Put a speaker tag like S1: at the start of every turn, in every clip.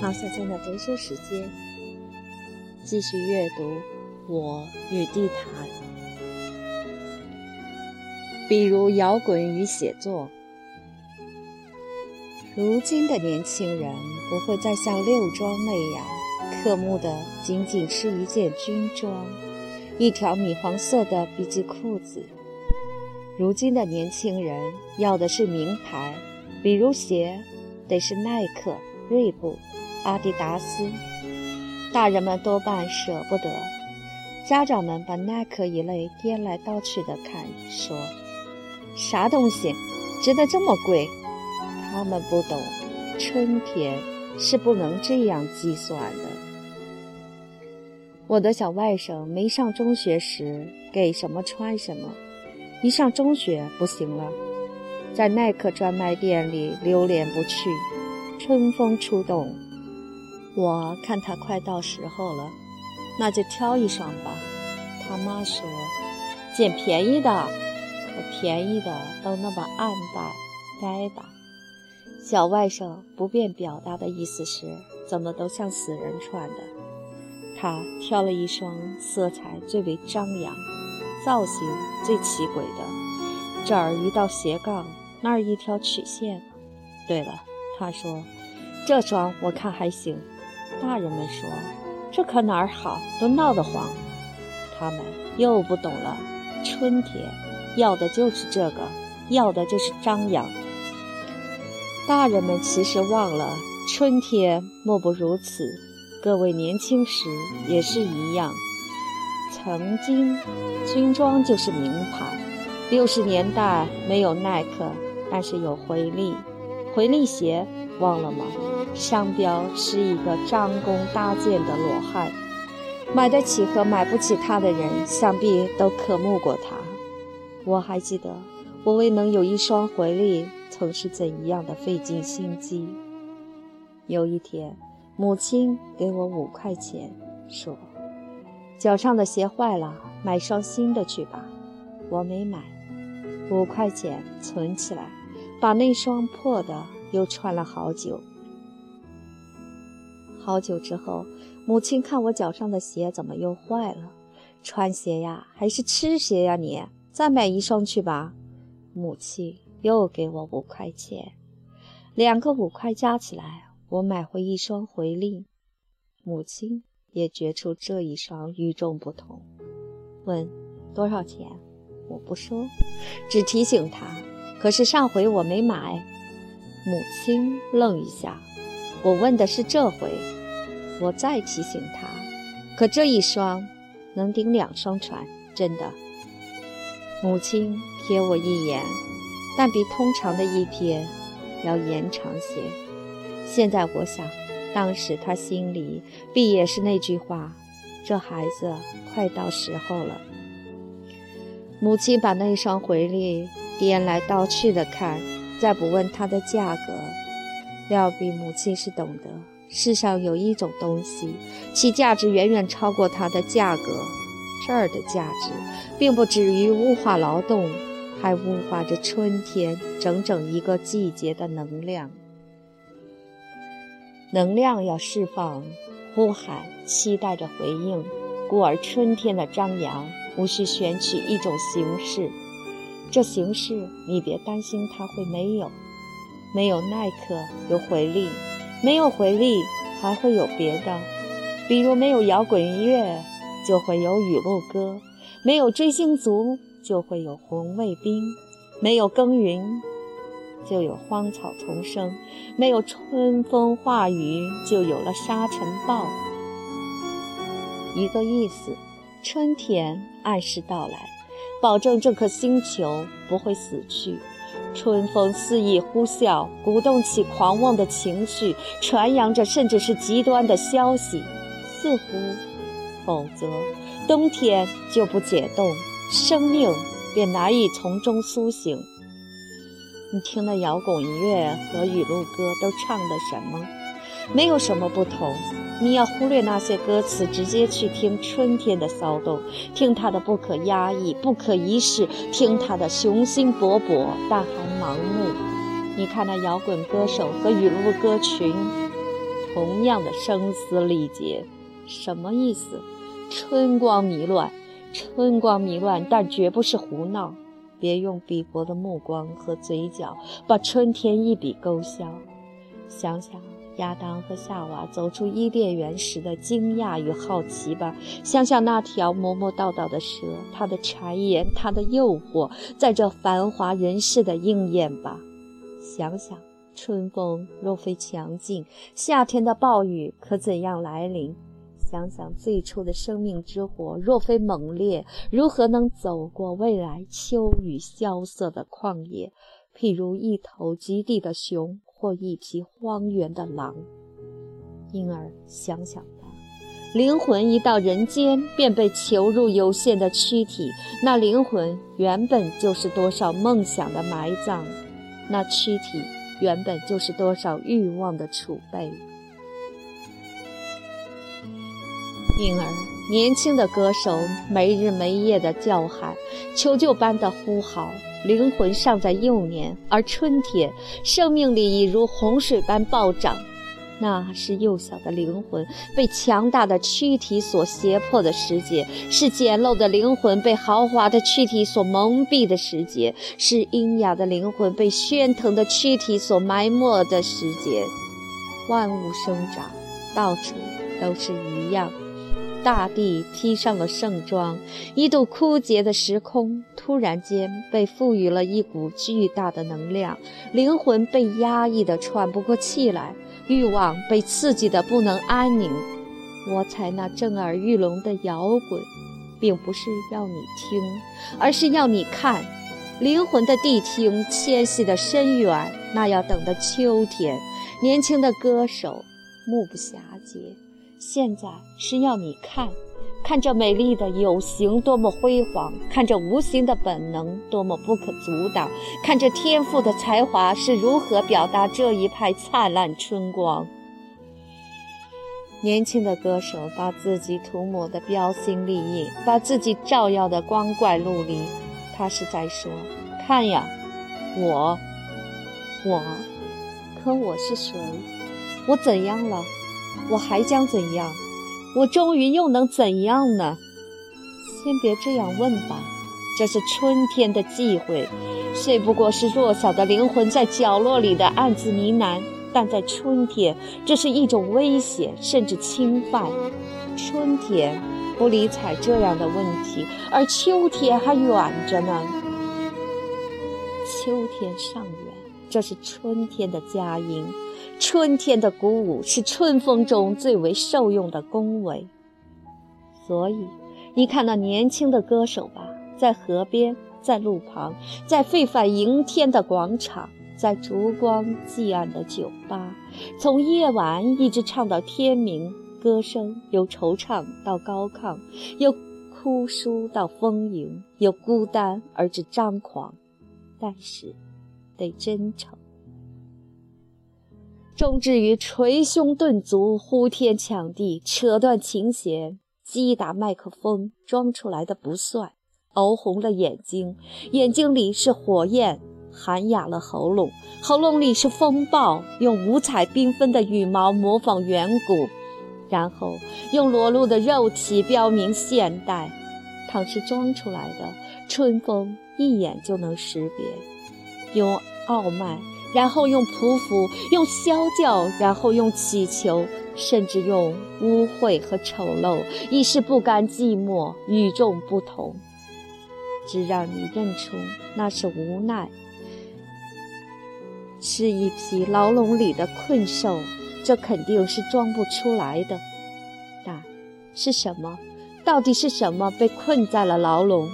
S1: 放下现在读书时间，继续阅读《我与地毯》。比如摇滚与写作。如今的年轻人不会再像六庄那样渴慕的仅仅是一件军装，一条米黄色的笔记裤子。如今的年轻人要的是名牌，比如鞋，得是耐克、锐步。阿迪达斯，大人们多半舍不得。家长们把耐克一类颠来倒去的看，说：“啥东西值得这么贵？”他们不懂，春天是不能这样计算的。我的小外甥没上中学时给什么穿什么，一上中学不行了，在耐克专卖店里流连不去，春风出动。我看他快到时候了，那就挑一双吧。他妈说：“捡便宜的，可便宜的都那么暗淡、呆板。”小外甥不便表达的意思是，怎么都像死人穿的。他挑了一双色彩最为张扬、造型最奇诡的，这儿一道斜杠，那儿一条曲线。对了，他说：“这双我看还行。”大人们说：“这可哪儿好，都闹得慌。”他们又不懂了。春天要的就是这个，要的就是张扬。大人们其实忘了，春天莫不如此。各位年轻时也是一样。曾经，军装就是名牌。六十年代没有耐克，但是有回力，回力鞋。忘了吗？商标是一个张弓搭箭的罗汉，买得起和买不起它的人，想必都渴慕过它。我还记得，我为能有一双回力，曾是怎样的费尽心机。有一天，母亲给我五块钱，说：“脚上的鞋坏了，买双新的去吧。”我没买，五块钱存起来，把那双破的。又穿了好久，好久之后，母亲看我脚上的鞋怎么又坏了？穿鞋呀，还是吃鞋呀？你再买一双去吧。母亲又给我五块钱，两个五块加起来，我买回一双回力。母亲也觉出这一双与众不同，问多少钱？我不说，只提醒他。可是上回我没买。母亲愣一下，我问的是这回，我再提醒他，可这一双能顶两双穿，真的。母亲瞥我一眼，但比通常的一瞥要延长些。现在我想，当时他心里必也是那句话：这孩子快到时候了。母亲把那双回力颠来倒去的看。再不问它的价格，料必母亲是懂得。世上有一种东西，其价值远远超过它的价格。这儿的价值，并不止于物化劳动，还物化着春天整整一个季节的能量。能量要释放，呼喊，期待着回应，故而春天的张扬，无需选取一种形式。这形式，你别担心它会没有，没有耐克有回力，没有回力还会有别的，比如没有摇滚音乐，就会有雨露歌；没有追星族，就会有红卫兵；没有耕耘，就有荒草丛生；没有春风化雨，就有了沙尘暴。一个意思，春天按时到来。保证这颗星球不会死去。春风肆意呼啸，鼓动起狂妄的情绪，传扬着甚至是极端的消息。似乎，否则冬天就不解冻，生命便难以从中苏醒。你听那摇滚音乐和雨露歌都唱的什么？没有什么不同。你要忽略那些歌词，直接去听春天的骚动，听它的不可压抑、不可一世，听它的雄心勃勃，但还盲目。你看那摇滚歌手和雨露歌群，同样的声嘶力竭。什么意思？春光迷乱，春光迷乱，但绝不是胡闹。别用鄙薄的目光和嘴角把春天一笔勾销。想想亚当和夏娃走出伊甸园时的惊讶与好奇吧。想想那条磨磨叨叨的蛇，它的谗言，它的诱惑，在这繁华人世的应验吧。想想春风若非强劲，夏天的暴雨可怎样来临？想想最初的生命之火，若非猛烈，如何能走过未来秋雨萧瑟的旷野？譬如一头极地的熊，或一匹荒原的狼。因而想想吧，灵魂一到人间，便被囚入有限的躯体。那灵魂原本就是多少梦想的埋葬，那躯体原本就是多少欲望的储备。因而，年轻的歌手没日没夜的叫喊，求救般的呼号。灵魂尚在幼年，而春天，生命力已如洪水般暴涨。那是幼小的灵魂被强大的躯体所胁迫的时节，是简陋的灵魂被豪华的躯体所蒙蔽的时节，是阴雅的灵魂被喧腾的躯体所埋没的时节。万物生长，到处都是一样。大地披上了盛装，一度枯竭的时空突然间被赋予了一股巨大的能量，灵魂被压抑得喘不过气来，欲望被刺激得不能安宁。我采那震耳欲聋的摇滚，并不是要你听，而是要你看，灵魂的谛听迁徙的深远，那要等的秋天。年轻的歌手，目不暇接。现在是要你看，看这美丽的有形多么辉煌，看这无形的本能多么不可阻挡，看这天赋的才华是如何表达这一派灿烂春光。年轻的歌手把自己涂抹的标新立异，把自己照耀的光怪陆离。他是在说：“看呀，我，我，可我是谁？我怎样了？”我还将怎样？我终于又能怎样呢？先别这样问吧，这是春天的忌讳，虽不过是弱小的灵魂在角落里的暗自呢喃。但在春天，这是一种威胁，甚至侵犯。春天不理睬这样的问题，而秋天还远着呢。秋天尚远，这是春天的佳音。春天的鼓舞是春风中最为受用的恭维，所以你看那年轻的歌手吧，在河边，在路旁，在沸反迎天的广场，在烛光寂暗的酒吧，从夜晚一直唱到天明，歌声由惆怅到高亢，由枯疏到丰盈，由孤单而至张狂，但是得真诚。终至于捶胸顿足、呼天抢地、扯断琴弦、击打麦克风，装出来的不算，熬红了眼睛，眼睛里是火焰，喊哑了喉咙，喉咙里是风暴，用五彩缤纷的羽毛模仿远古，然后用裸露的肉体标明现代。倘是装出来的，春风一眼就能识别，用傲慢。然后用匍匐，用啸叫，然后用乞求，甚至用污秽和丑陋，以示不甘寂寞、与众不同，只让你认出那是无奈，是一匹牢笼里的困兽。这肯定是装不出来的，但是什么？到底是什么被困在了牢笼？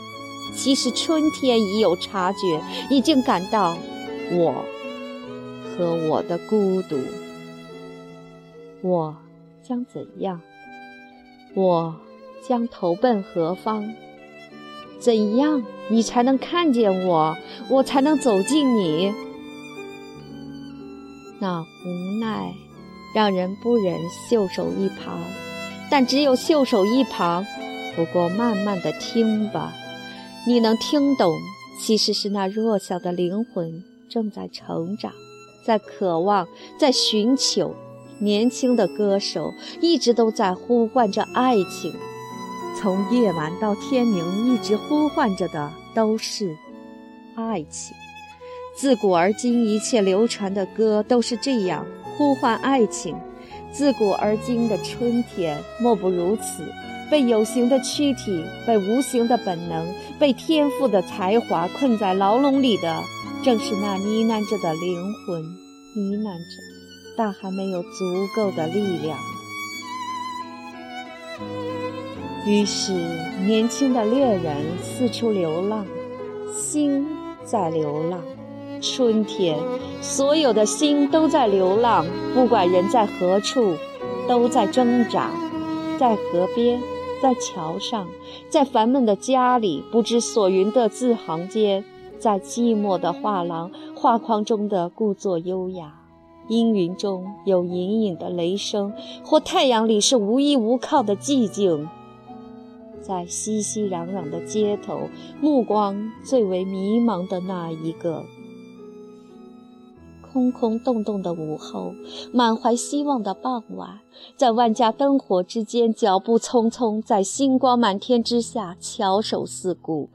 S1: 其实春天已有察觉，已经感到我。和我的孤独，我将怎样？我将投奔何方？怎样你才能看见我？我才能走近你？那无奈让人不忍袖手一旁，但只有袖手一旁。不过慢慢的听吧，你能听懂，其实是那弱小的灵魂正在成长。在渴望，在寻求，年轻的歌手一直都在呼唤着爱情，从夜晚到天明，一直呼唤着的都是爱情。自古而今，一切流传的歌都是这样呼唤爱情。自古而今的春天，莫不如此。被有形的躯体、被无形的本能、被天赋的才华困在牢笼里的，正是那呢喃着的灵魂，呢喃着，但还没有足够的力量。于是，年轻的猎人四处流浪，心在流浪。春天，所有的心都在流浪，不管人在何处，都在挣扎，在河边。在桥上，在烦闷的家里，不知所云的字行间，在寂寞的画廊画框中的故作优雅，阴云中有隐隐的雷声，或太阳里是无依无靠的寂静。在熙熙攘攘的街头，目光最为迷茫的那一个。空空洞洞的午后，满怀希望的傍晚，在万家灯火之间，脚步匆匆，在星光满天之下，翘首四顾，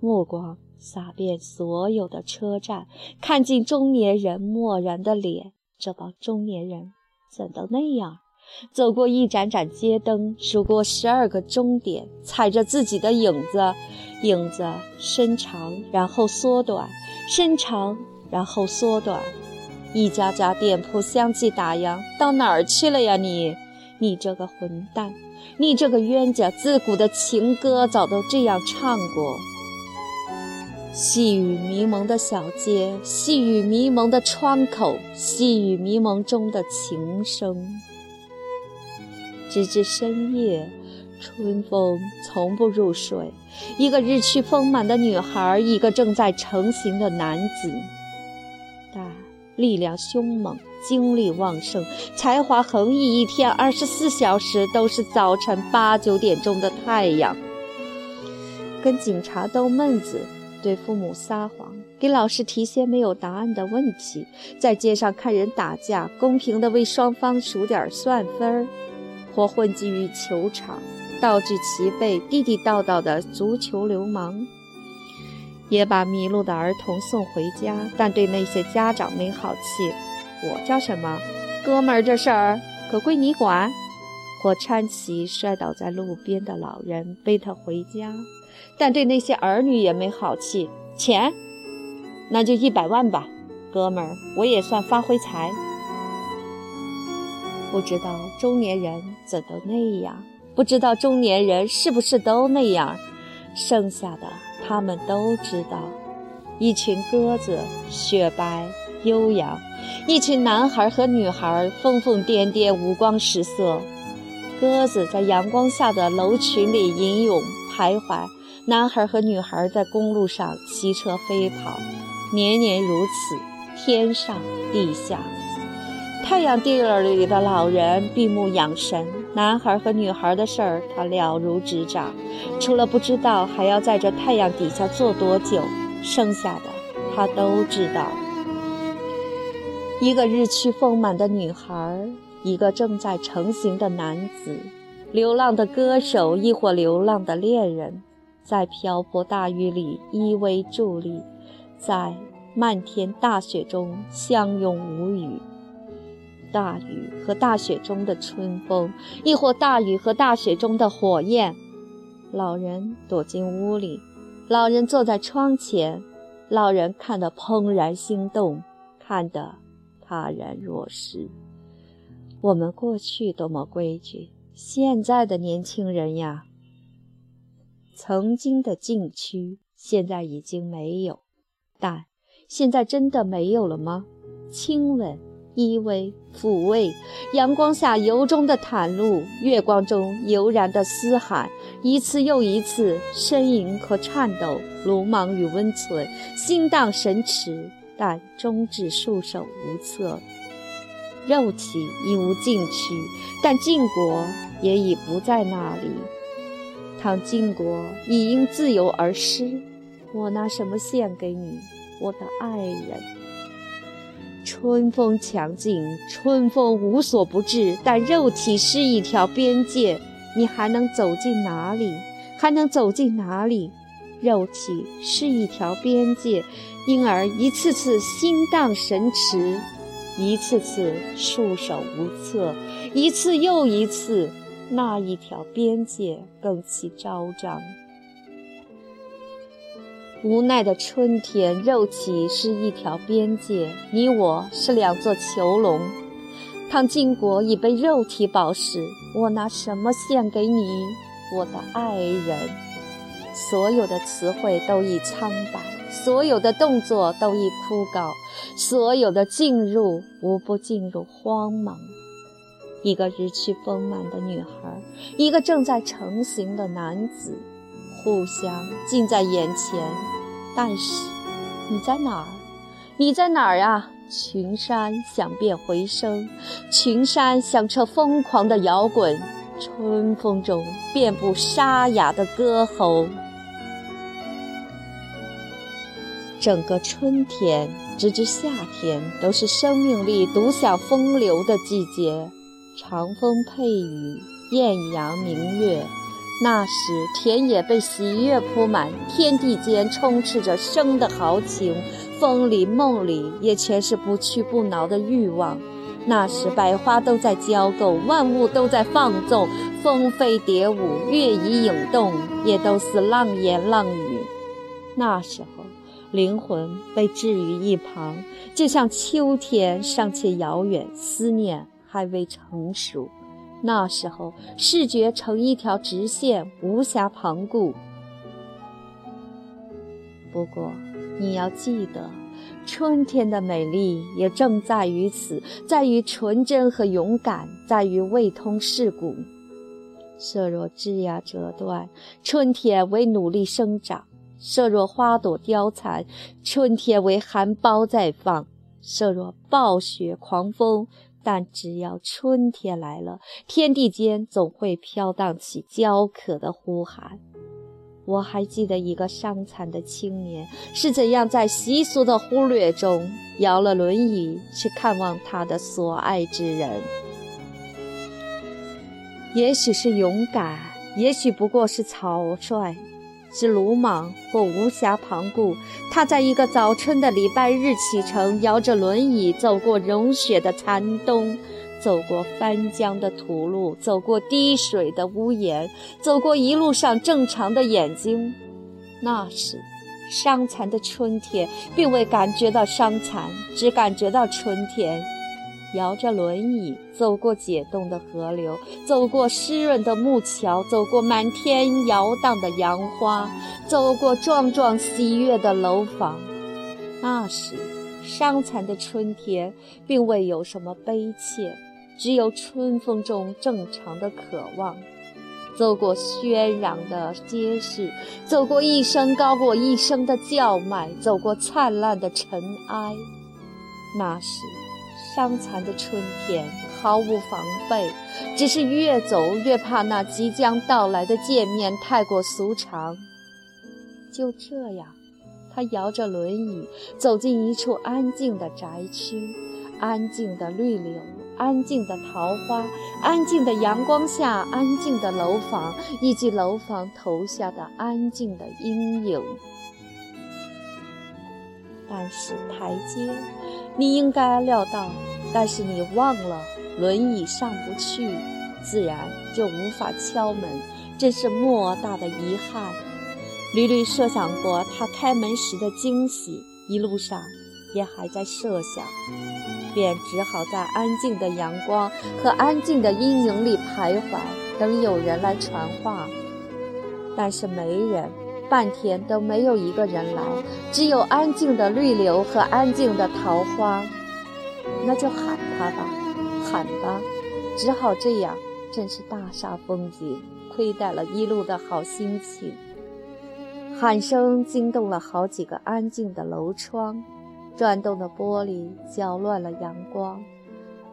S1: 目光洒遍所有的车站，看尽中年人漠然的脸。这帮中年人怎都那样？走过一盏盏街灯，数过十二个终点，踩着自己的影子，影子伸长，然后缩短，伸长。然后缩短，一家家店铺相继打烊。到哪儿去了呀你？你这个混蛋！你这个冤家！自古的情歌早都这样唱过。细雨迷蒙的小街，细雨迷蒙的窗口，细雨迷蒙中的琴声。直至深夜，春风从不入睡。一个日趋丰满的女孩，一个正在成型的男子。力量凶猛，精力旺盛，才华横溢，一天二十四小时都是早晨八九点钟的太阳。跟警察逗闷子，对父母撒谎，给老师提些没有答案的问题，在街上看人打架，公平地为双方数点算分儿，或混迹于球场，道具齐备，地地道道的足球流氓。也把迷路的儿童送回家，但对那些家长没好气。我叫什么？哥们儿，这事儿可归你管。或搀起摔倒在路边的老人，背他回家，但对那些儿女也没好气。钱，那就一百万吧，哥们儿，我也算发挥财。不知道中年人怎都那样？不知道中年人是不是都那样？剩下的。他们都知道，一群鸽子雪白悠扬，一群男孩和女孩疯疯癫癫，五光十色。鸽子在阳光下的楼群里吟咏徘徊，男孩和女孩在公路上骑车飞跑，年年如此，天上地下。太阳地儿里的老人闭目养神，男孩和女孩的事儿他了如指掌。除了不知道还要在这太阳底下坐多久，剩下的他都知道。一个日趋丰满的女孩，一个正在成型的男子，流浪的歌手，亦或流浪的恋人，在瓢泼大雨里依偎伫立，在漫天大雪中相拥无语。大雨和大雪中的春风，亦或大雨和大雪中的火焰。老人躲进屋里，老人坐在窗前，老人看得怦然心动，看得泰然若失。我们过去多么规矩，现在的年轻人呀，曾经的禁区现在已经没有，但现在真的没有了吗？亲吻。依偎、抚慰，阳光下由衷的袒露，月光中悠然的嘶喊，一次又一次，呻吟和颤抖，鲁莽与温存，心荡神驰，但终至束手无策。肉体已无禁区，但禁国也已不在那里。倘禁国已因自由而失，我拿什么献给你，我的爱人？春风强劲，春风无所不至，但肉体是一条边界，你还能走进哪里？还能走进哪里？肉体是一条边界，因而一次次心荡神驰，一次次束手无策，一次又一次，那一条边界更其昭彰。无奈的春天，肉体是一条边界，你我是两座囚笼。倘晋国已被肉体饱食，我拿什么献给你，我的爱人？所有的词汇都已苍白，所有的动作都已枯槁，所有的进入无不进入荒茫。一个日趋丰满的女孩，一个正在成型的男子。故乡近在眼前，但是你在哪儿？你在哪儿啊？群山响遍回声，群山响彻疯狂的摇滚，春风中遍布沙哑的歌喉。整个春天直至夏天，都是生命力独享风流的季节。长风配雨，艳阳明月。那时，田野被喜悦铺满，天地间充斥着生的豪情，风里梦里也全是不屈不挠的欲望。那时，百花都在交媾，万物都在放纵，蜂飞蝶舞，月移影动，也都似浪言浪语。那时候，灵魂被置于一旁，就像秋天尚且遥远，思念还未成熟。那时候，视觉成一条直线，无暇旁顾。不过，你要记得，春天的美丽也正在于此，在于纯真和勇敢，在于未通世故。色若枝桠折断，春天为努力生长；色若花朵凋残，春天为含苞待放；色若暴雪狂风。但只要春天来了，天地间总会飘荡起焦渴的呼喊。我还记得一个伤残的青年是怎样在习俗的忽略中摇了轮椅去看望他的所爱之人。也许是勇敢，也许不过是草率。是鲁莽或无暇旁顾。他在一个早春的礼拜日启程，摇着轮椅走过融雪的残冬，走过翻江的土路，走过滴水的屋檐，走过一路上正常的眼睛。那时，伤残的春天并未感觉到伤残，只感觉到春天。摇着轮椅走过解冻的河流，走过湿润的木桥，走过满天摇荡的杨花，走过壮壮喜悦的楼房。那时，伤残的春天并未有什么悲切，只有春风中正常的渴望。走过喧嚷的街市，走过一声高过一声的叫卖，走过灿烂的尘埃。那时。伤残的春天毫无防备，只是越走越怕那即将到来的见面太过俗常。就这样，他摇着轮椅走进一处安静的宅区，安静的绿柳，安静的桃花，安静的阳光下，安静的楼房，以及楼房投下的安静的阴影。但是台阶，你应该料到；但是你忘了，轮椅上不去，自然就无法敲门，真是莫大的遗憾。屡屡设想过他开门时的惊喜，一路上也还在设想，便只好在安静的阳光和安静的阴影里徘徊，等有人来传话。但是没人。半天都没有一个人来，只有安静的绿柳和安静的桃花。那就喊他吧，喊吧，只好这样。真是大煞风景，亏待了一路的好心情。喊声惊动了好几个安静的楼窗，转动的玻璃搅乱了阳光。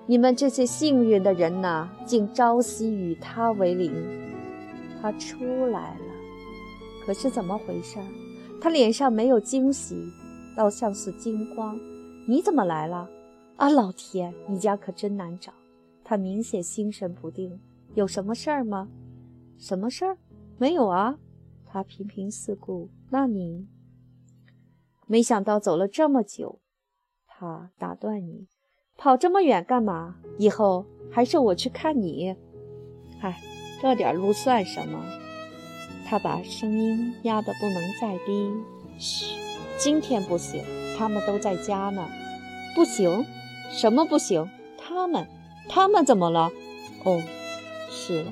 S1: 你们这些幸运的人呐，竟朝夕与他为邻。他出来了。可是怎么回事？他脸上没有惊喜，倒像是惊慌。你怎么来了？啊，老天，你家可真难找。他明显心神不定，有什么事儿吗？什么事儿？没有啊。他频频四顾。那你？没想到走了这么久。他打断你，跑这么远干嘛？以后还是我去看你。嗨，这点路算什么？他把声音压得不能再低。嘘，今天不行，他们都在家呢。不行？什么不行？他们。他们怎么了？哦，是了，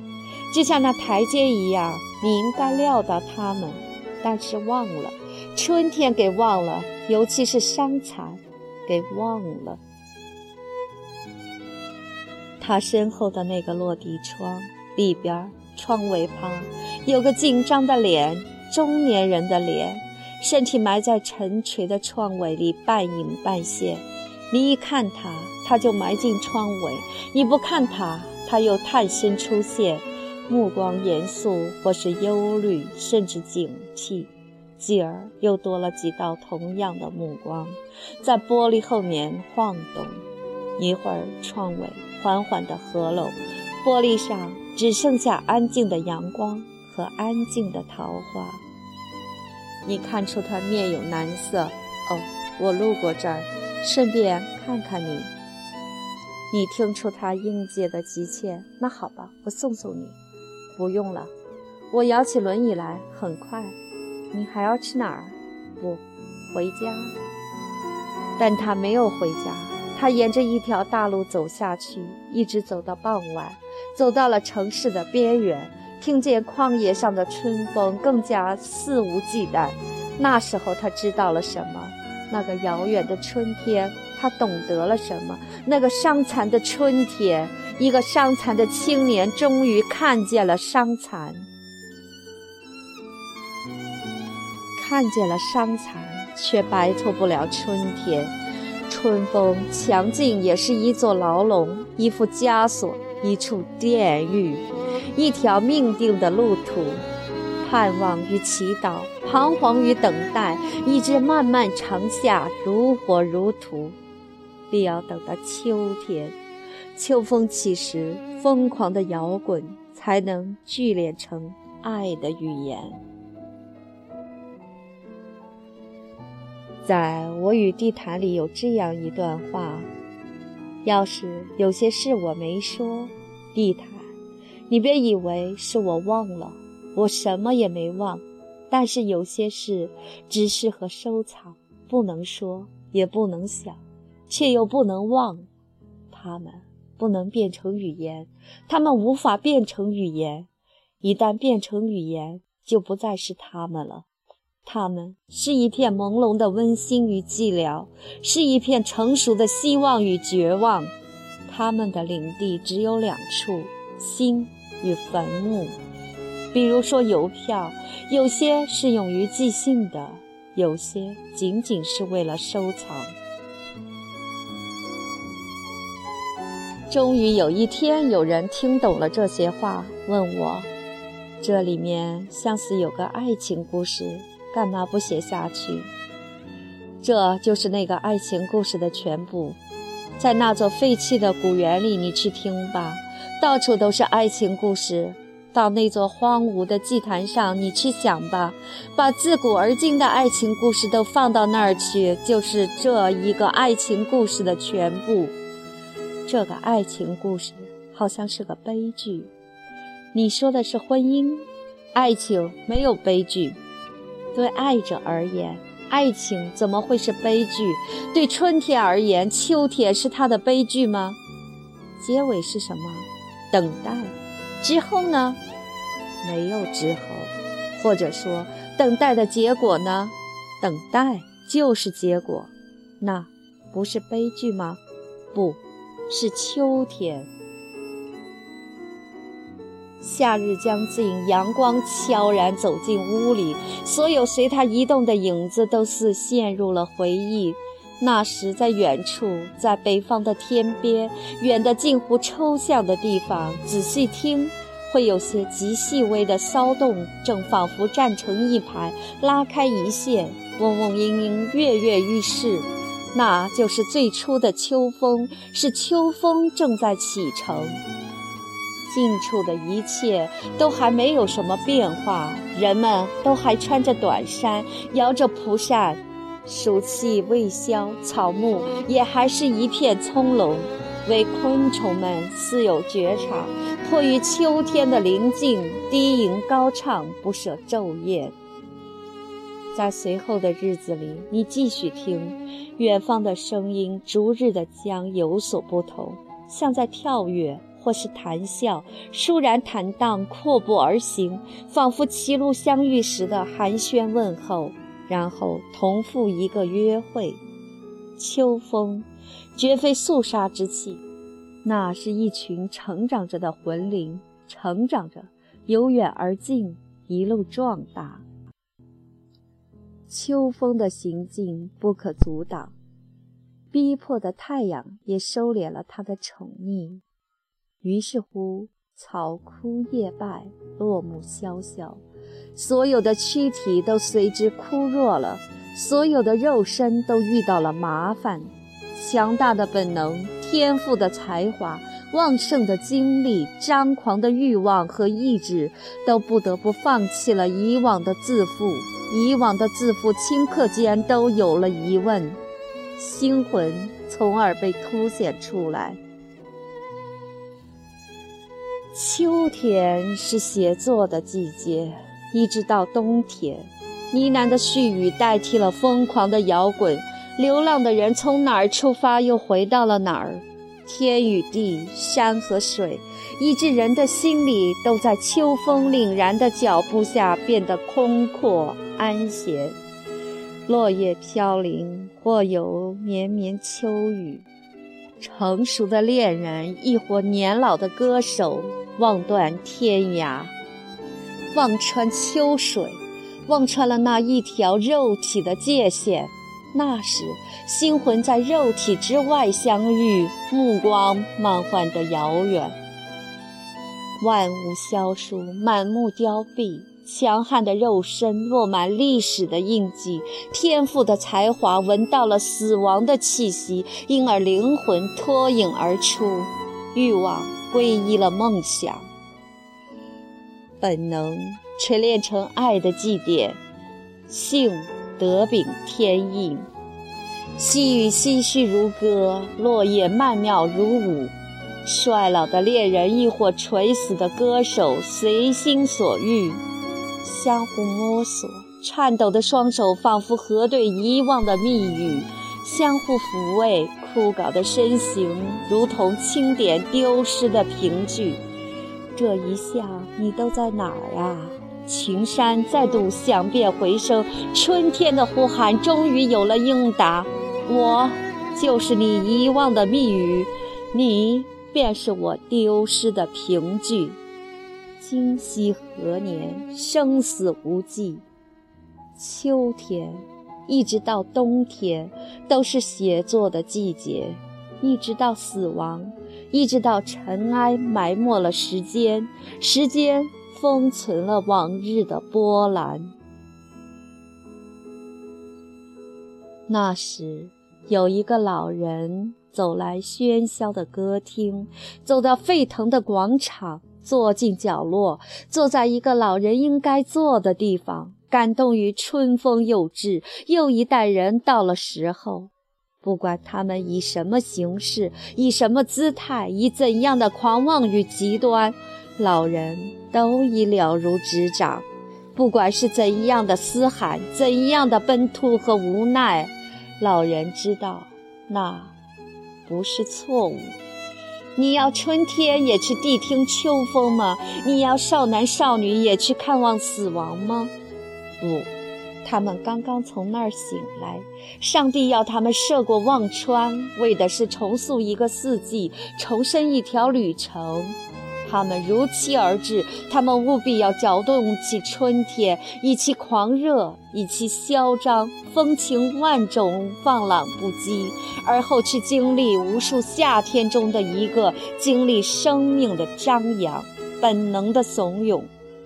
S1: 就像那台阶一样，你应该料到他们，但是忘了，春天给忘了，尤其是伤残，给忘了。他身后的那个落地窗里边，窗尾旁有个紧张的脸，中年人的脸，身体埋在沉垂的窗尾里，半隐半现。你一看他。他就埋进窗尾，你不看他，他又探身出现，目光严肃，或是忧虑，甚至警惕。继而又多了几道同样的目光，在玻璃后面晃动。一会儿，窗尾缓缓地合拢，玻璃上只剩下安静的阳光和安静的桃花。你看出他面有难色。哦，我路过这儿，顺便看看你。你听出他应接的急切，那好吧，我送送你。不用了，我摇起轮椅来，很快。你还要去哪儿？不，回家。但他没有回家，他沿着一条大路走下去，一直走到傍晚，走到了城市的边缘，听见旷野上的春风更加肆无忌惮。那时候他知道了什么？那个遥远的春天。他懂得了什么？那个伤残的春天，一个伤残的青年，终于看见了伤残，看见了伤残，却摆脱不了春天。春风强劲，也是一座牢笼，一副枷锁，一处炼狱，一条命定的路途。盼望与祈祷，彷徨与等待，一直漫漫长夏，如火如荼。必要等到秋天，秋风起时，疯狂的摇滚才能聚敛成爱的语言。在我与地毯里有这样一段话：要是有些事我没说，地毯，你别以为是我忘了，我什么也没忘。但是有些事只适合收藏，不能说，也不能想。却又不能忘，他们不能变成语言，他们无法变成语言。一旦变成语言，就不再是他们了。他们是一片朦胧的温馨与寂寥，是一片成熟的希望与绝望。他们的领地只有两处：心与坟墓。比如说邮票，有些是用于寄信的，有些仅仅是为了收藏。终于有一天，有人听懂了这些话，问我：“这里面像是有个爱情故事，干嘛不写下去？”这就是那个爱情故事的全部。在那座废弃的古园里，你去听吧，到处都是爱情故事。到那座荒芜的祭坛上，你去想吧，把自古而今的爱情故事都放到那儿去，就是这一个爱情故事的全部。这个爱情故事好像是个悲剧。你说的是婚姻，爱情没有悲剧。对爱者而言，爱情怎么会是悲剧？对春天而言，秋天是他的悲剧吗？结尾是什么？等待。之后呢？没有之后。或者说，等待的结果呢？等待就是结果。那不是悲剧吗？不。是秋天，夏日将近，阳光悄然走进屋里，所有随它移动的影子都似陷入了回忆。那时，在远处，在北方的天边，远的近乎抽象的地方，仔细听，会有些极细微的骚动，正仿佛站成一排，拉开一线，嗡嗡嘤嘤，跃跃欲试。那就是最初的秋风，是秋风正在启程。近处的一切都还没有什么变化，人们都还穿着短衫，摇着蒲扇，暑气未消，草木也还是一片葱茏，唯昆虫们似有觉察，迫于秋天的临近，低吟高唱，不舍昼夜。在随后的日子里，你继续听，远方的声音逐日的将有所不同，像在跳跃。或是谈笑，倏然坦荡，阔步而行，仿佛歧路相遇时的寒暄问候，然后同赴一个约会。秋风，绝非肃杀之气，那是一群成长着的魂灵，成长着，由远而近，一路壮大。秋风的行径不可阻挡，逼迫的太阳也收敛了它的宠溺。于是乎，草枯叶败，落木萧萧，所有的躯体都随之枯弱了，所有的肉身都遇到了麻烦。强大的本能、天赋的才华、旺盛的精力、张狂的欲望和意志，都不得不放弃了以往的自负。以往的自负顷刻间都有了疑问，心魂从而被凸显出来。秋天是写作的季节，一直到冬天，呢喃的絮语代替了疯狂的摇滚。流浪的人从哪儿出发，又回到了哪儿？天与地，山和水，以致人的心里都在秋风凛然的脚步下变得空阔安闲。落叶飘零，或有绵绵秋雨。成熟的恋人，亦或年老的歌手。望断天涯，望穿秋水，望穿了那一条肉体的界限。那时，心魂在肉体之外相遇，目光漫幻的遥远。万物萧疏，满目凋敝，强悍的肉身落满历史的印记，天赋的才华闻到了死亡的气息，因而灵魂脱颖而出，欲望。皈依了梦想，本能锤炼成爱的祭典，性德秉天意，细雨唏嘘如歌，落叶曼妙如舞。衰老的恋人亦或垂死的歌手，随心所欲，相互摸索，颤抖的双手仿佛核对遗忘的密语，相互抚慰。枯槁的身形，如同清点丢失的凭据。这一下，你都在哪儿啊？群山再度响遍回声，春天的呼喊终于有了应答。我，就是你遗忘的密语，你便是我丢失的凭据。今夕何年？生死无计。秋天。一直到冬天，都是写作的季节；一直到死亡，一直到尘埃埋没了时间，时间封存了往日的波澜。那时，有一个老人走来喧嚣的歌厅，走到沸腾的广场，坐进角落，坐在一个老人应该坐的地方。感动于春风又至，又一代人到了时候，不管他们以什么形式，以什么姿态，以怎样的狂妄与极端，老人都已了如指掌。不管是怎样的嘶喊，怎样的奔突和无奈，老人知道，那不是错误。你要春天也去谛听秋风吗？你要少男少女也去看望死亡吗？不，他们刚刚从那儿醒来。上帝要他们涉过忘川，为的是重塑一个四季，重申一条旅程。他们如期而至，他们务必要搅动起春天，以其狂热，以其嚣张，风情万种，放浪不羁，而后去经历无数夏天中的一个，经历生命的张扬，本能的怂恿。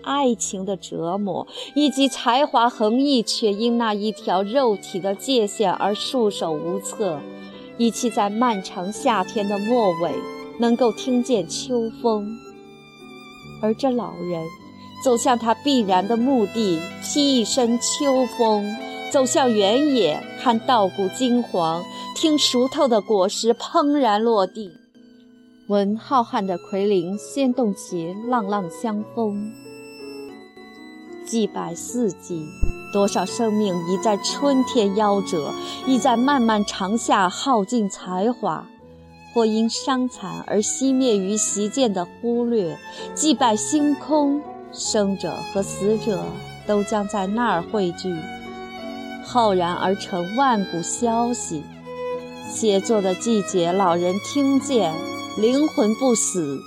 S1: 爱情的折磨，以及才华横溢却因那一条肉体的界限而束手无策，以及在漫长夏天的末尾能够听见秋风。而这老人走向他必然的目的，披一身秋风，走向原野，看稻谷金黄，听熟透的果实怦然落地。闻浩瀚的奎林掀动起浪浪香风，祭拜四季，多少生命已在春天夭折，已在漫漫长夏耗尽才华，或因伤残而熄灭于席间的忽略。祭拜星空，生者和死者都将在那儿汇聚，浩然而成万古消息。写作的季节，老人听见。灵魂不死，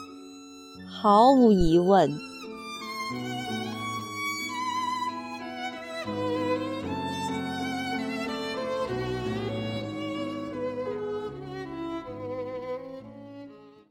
S1: 毫无疑问。